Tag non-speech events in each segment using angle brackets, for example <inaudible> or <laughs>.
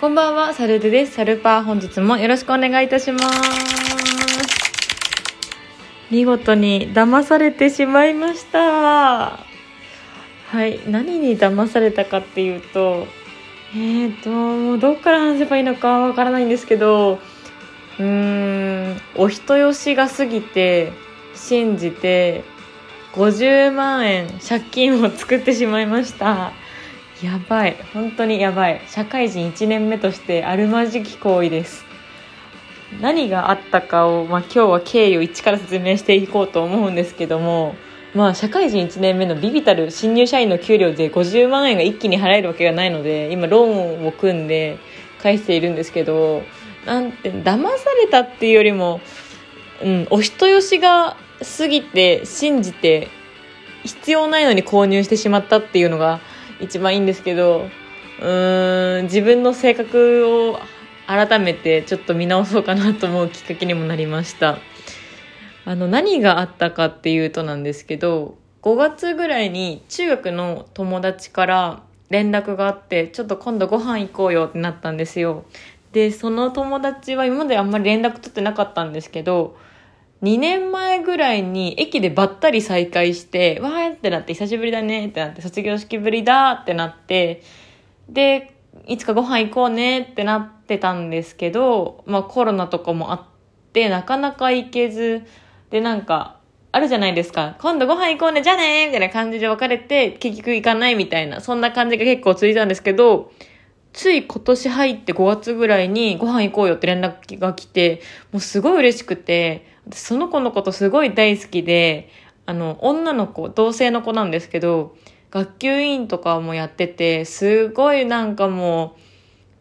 こんばんは、サルドです。サルパー本日もよろしくお願いいたします。見事に騙されてしまいました。はい、何に騙されたかっていうと、えーと、もうどっから話せばいいのかわからないんですけど、うーん、お人よしが過ぎて、信じて、50万円借金を作ってしまいました。やばい。本当にやばい。社会人1年目としてあるまじき行為です。何があったかを、まあ、今日は経緯を一から説明していこうと思うんですけどもまあ、社会人1年目のビビたる新入社員の給料で50万円が一気に払えるわけがないので今ローンを組んで返しているんですけどなんて騙されたっていうよりも、うん、お人よしが過ぎて信じて必要ないのに購入してしまったっていうのが一番いいんですけどうーん自分の性格を改めてちょっと見直そうかなと思うきっかけにもなりました。あの何があったかっていうとなんですけど5月ぐらいに中学の友達から連絡があってちょっと今度ご飯行こうよってなったんですよ。でその友達は今まであんまり連絡取ってなかったんですけど2年前ぐらいに駅でばったり再会して、わーってなって、久しぶりだねってなって、卒業式ぶりだってなって、で、いつかご飯行こうねってなってたんですけど、まあコロナとかもあって、なかなか行けず、でなんか、あるじゃないですか。今度ご飯行こうね、じゃあねみたいな感じで別れて、結局行かないみたいな、そんな感じが結構続いたんですけど、つい今年入って5月ぐらいにご飯行こうよって連絡が来て、もうすごい嬉しくて、その子のことすごい大好きで、あの、女の子、同性の子なんですけど、学級委員とかもやってて、すごいなんかも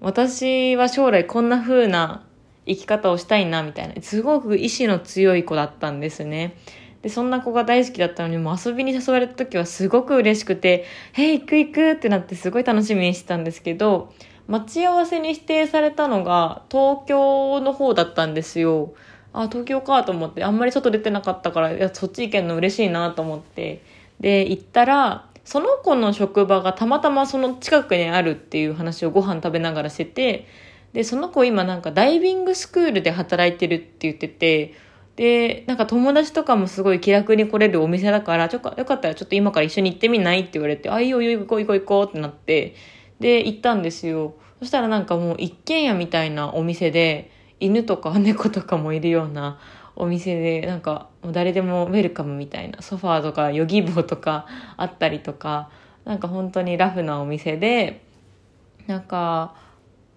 う、私は将来こんな風な生き方をしたいな、みたいな、すごく意志の強い子だったんですね。で、そんな子が大好きだったのに、もう遊びに誘われた時はすごく嬉しくて、へい、行く行くってなってすごい楽しみにしてたんですけど、待ち合わせに指定されたのが東京の方だったんですよ。あ、東京かと思って、あんまり外出てなかったから、いや、そっち行けんの嬉しいなと思って。で、行ったら、その子の職場がたまたまその近くにあるっていう話をご飯食べながらしてて、で、その子今なんかダイビングスクールで働いてるって言ってて、で、なんか友達とかもすごい気楽に来れるお店だから、ちょよかったらちょっと今から一緒に行ってみないって言われて、あ、いいいいよ行こう行こう行こうってなって、で、行ったんですよ。そしたらなんかもう一軒家みたいなお店で、犬とか猫とかもいるようなお店でなんかもう誰でもウェルカムみたいなソファーとかヨギ棒とかあったりとかなんか本当にラフなお店でなんか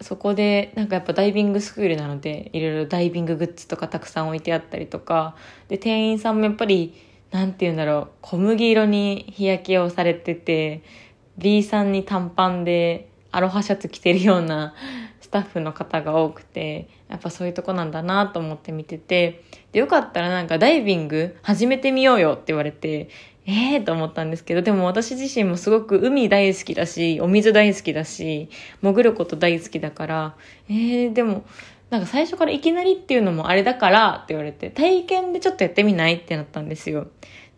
そこでなんかやっぱダイビングスクールなのでいろいろダイビンググッズとかたくさん置いてあったりとかで店員さんもやっぱりなんて言うんだろう小麦色に日焼けをされてて B さんに短パンでアロハシャツ着てるようなスタッフの方が多くてやっぱそういうとこなんだなと思って見てて、で、よかったらなんかダイビング始めてみようよって言われて、ええー、と思ったんですけど、でも私自身もすごく海大好きだし、お水大好きだし、潜ること大好きだから、ええー、でも、なんか最初からいきなりっていうのもあれだからって言われて、体験でちょっとやってみないってなったんですよ。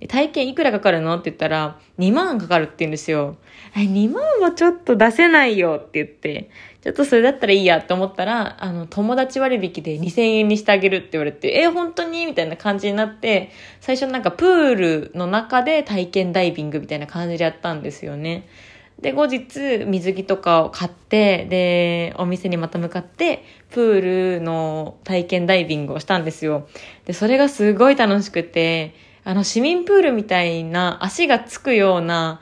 体験いくらかかるの？って言ったら、2万かかるって言うんですよ。2万はちょっと出せないよって言って、ちょっとそれだったらいいやって思ったら、あの、友達割引で2000円にしてあげるって言われて、え、本当に？みたいな感じになって、最初なんかプールの中で体験ダイビングみたいな感じでやったんですよね。で、後日、水着とかを買って、で、お店にまた向かって、プールの体験ダイビングをしたんですよ。で、それがすごい楽しくて、あの、市民プールみたいな足がつくような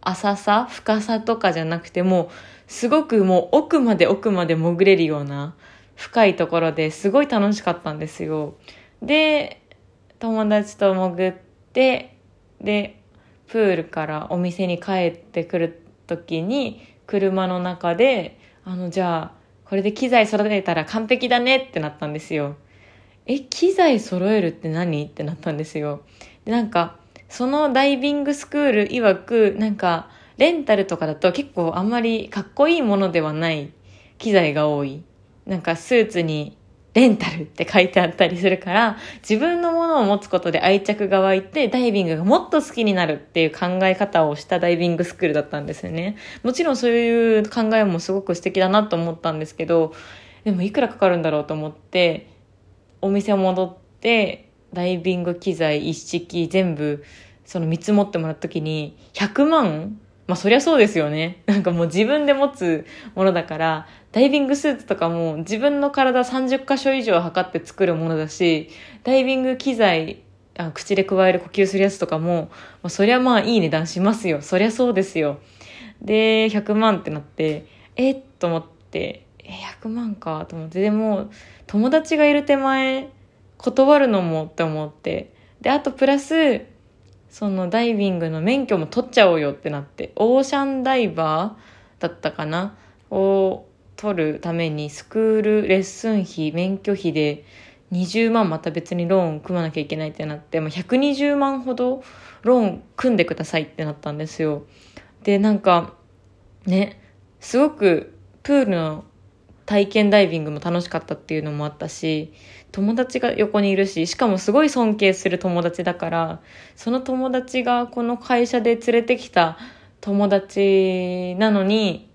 浅さ、深さとかじゃなくても、すごくもう奥まで奥まで潜れるような深いところですごい楽しかったんですよ。で、友達と潜って、で、プールからお店に帰ってくる時に車の中で、あの、じゃあ、これで機材育てたら完璧だねってなったんですよ。え、機材揃えるって何？ってなったんですよ。で、なんか、そのダイビングスクール曰く、なんか、レンタルとかだと結構あんまりかっこいいものではない機材が多い。なんかスーツにレンタルって書いてあったりするから、自分のものを持つことで愛着が湧いて、ダイビングがもっと好きになるっていう考え方をしたダイビングスクールだったんですよね。もちろんそういう考えもすごく素敵だなと思ったんですけど、でもいくらかかるんだろうと思って、お店戻って、ダイビング機材一式全部、その見積もってもらった時に、100万？まあそりゃそうですよね。<laughs> なんかもう自分で持つものだから、ダイビングスーツとかも自分の体30箇所以上測って作るものだし、ダイビング機材、あ口で加える呼吸するやつとかも、まあ、そりゃまあいい値段しますよ。そりゃそうですよ。で、100万ってなって、えっ？と思って、え、100万かと思って、でも、友達がいる手前、断るのもって思って、で、あとプラス、そのダイビングの免許も取っちゃおうよってなって、オーシャンダイバーだったかな？を取るためにスクールレッスン費、免許費で20万また別にローン組まなきゃいけないってなって、まあ、120万ほどローン組んでくださいってなったんですよ。で、なんか、ね、すごくプールの体験ダイビングも楽しかったっていうのもあったし、友達が横にいるし、しかもすごい尊敬する友達だから、その友達がこの会社で連れてきた友達なのに、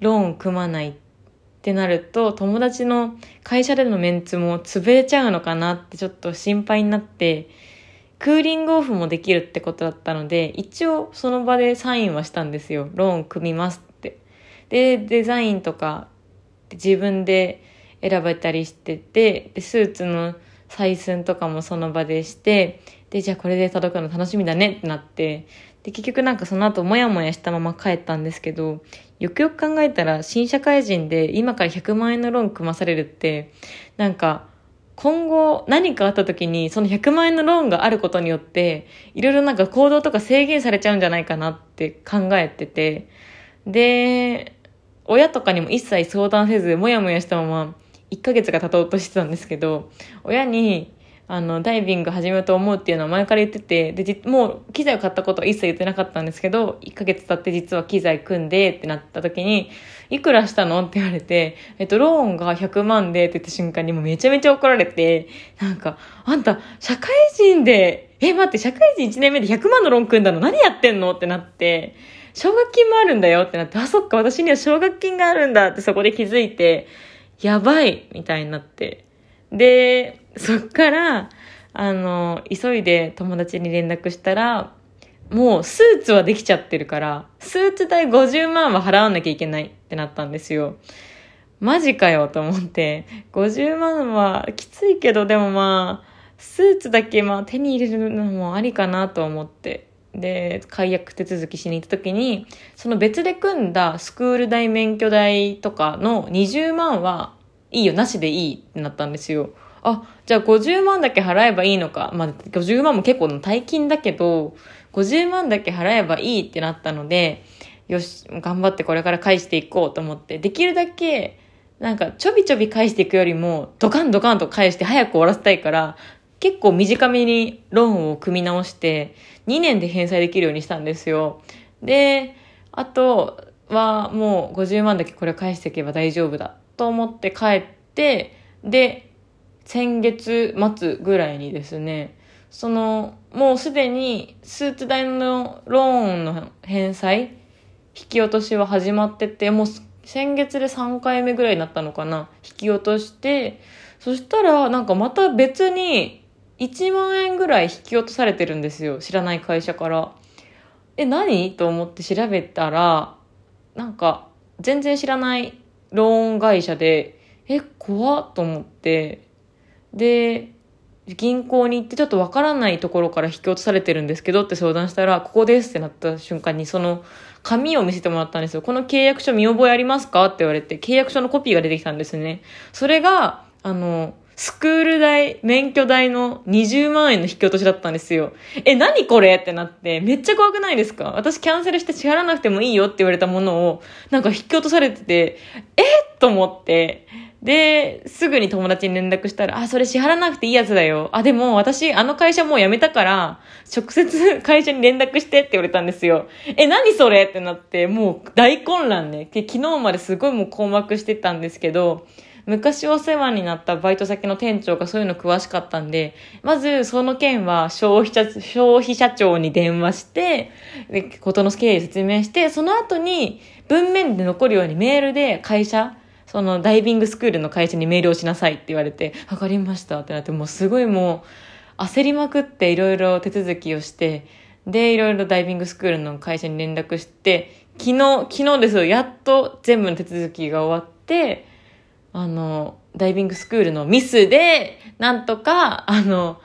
ローン組まないってなると、友達の会社でのメンツも潰れちゃうのかなってちょっと心配になって、クーリングオフもできるってことだったので、一応その場でサインはしたんですよ。ローン組みますって。で、デザインとか自分で選べたりしてて、で、スーツの採寸とかもその場でして、で、じゃあこれで届くの楽しみだねってなって、で、結局なんかその後もやもやしたまま帰ったんですけど、よくよく考えたら新社会人で今から100万円のローン組まされるって、なんか、今後何かあった時にその100万円のローンがあることによって、いろいろなんか行動とか制限されちゃうんじゃないかなって考えてて、で、親とかにも一切相談せず、もやもやしたまま、1ヶ月が経とうとしてたんですけど、親に、あの、ダイビング始めようと思うっていうのは前から言ってて、で、もう機材を買ったことは一切言ってなかったんですけど、1ヶ月経って実は機材組んでってなった時に、いくらしたのって言われて、えっと、ローンが100万でって言った瞬間にもうめちゃめちゃ怒られて、なんか、あんた、社会人で、え、待って、社会人1年目で100万のローン組んだの何やってんのってなって、奨学金もあるんだよってなって、あ、そっか、私には奨学金があるんだってそこで気づいて、やばいみたいになって。で、そっから、あの、急いで友達に連絡したら、もうスーツはできちゃってるから、スーツ代50万は払わなきゃいけないってなったんですよ。マジかよと思って、50万はきついけど、でもまあ、スーツだけまあ手に入れるのもありかなと思って。で、解約手続きしに行った時に、その別で組んだスクール代、免許代とかの20万はいいよ、なしでいいってなったんですよ。あ、じゃあ50万だけ払えばいいのか。まあ、50万も結構の大金だけど、50万だけ払えばいいってなったので、よし、頑張ってこれから返していこうと思って、できるだけ、なんかちょびちょび返していくよりも、ドカンドカンと返して早く終わらせたいから、結構短めにローンを組み直して、2年で返済できるようにしたんですよ。で、あとはもう50万だけこれ返していけば大丈夫だと思って帰って、で、先月末ぐらいにですね、その、もうすでにスーツ代のローンの返済、引き落としは始まってて、もう先月で3回目ぐらいになったのかな、引き落として、そしたらなんかまた別に1万円ぐらい引き落とされてるんですよ。知らない会社から。え、何？と思って調べたら、なんか、全然知らないローン会社で、え、怖っと思って、で、銀行に行ってちょっとわからないところから引き落とされてるんですけどって相談したら、ここですってなった瞬間にその紙を見せてもらったんですよ。この契約書見覚えありますか？って言われて、契約書のコピーが出てきたんですね。それが、あの、スクール代、免許代の20万円の引き落としだったんですよ。え、何これってなって、めっちゃ怖くないですか？私キャンセルして支払わなくてもいいよって言われたものを、なんか引き落とされてて、えと思って、で、すぐに友達に連絡したら、あ、それ支払わなくていいやつだよ。あ、でも私、あの会社もう辞めたから、直接会社に連絡してって言われたんですよ。え、何それってなって、もう大混乱ね。昨日まですごいもう困惑してたんですけど、昔お世話になったバイト先の店長がそういうの詳しかったんで、まずその件は消費者、消費者庁に電話して、で、ことの経緯説明して、その後に文面で残るようにメールで会社、そのダイビングスクールの会社にメールをしなさいって言われて、わかりましたってなって、もうすごいもう焦りまくっていろいろ手続きをして、で、いろいろダイビングスクールの会社に連絡して、昨日、昨日ですよ、やっと全部の手続きが終わって、あの、ダイビングスクールのミスで、なんとか、あの、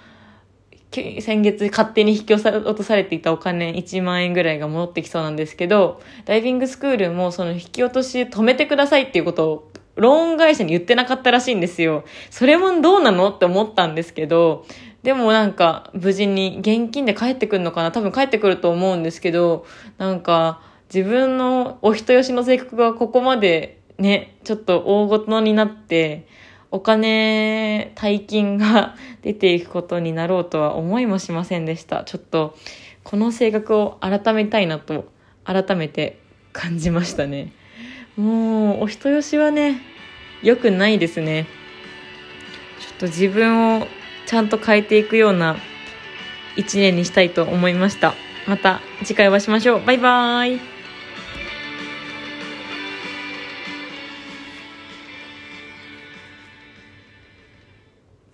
先月勝手に引き落とされていたお金1万円ぐらいが戻ってきそうなんですけど、ダイビングスクールもその引き落とし止めてくださいっていうことをローン会社に言ってなかったらしいんですよ。それもどうなのって思ったんですけど、でもなんか無事に現金で帰ってくるのかな？多分帰ってくると思うんですけど、なんか自分のお人よしの性格がここまでね、ちょっと大ごとになって、お金、大金が <laughs> 出ていくことになろうとは思いもしませんでした。ちょっと、この性格を改めたいなと、改めて感じましたね。もう、お人よしはね、良くないですね。ちょっと自分をちゃんと変えていくような一年にしたいと思いました。また次回お会いしましょう。バイバーイ。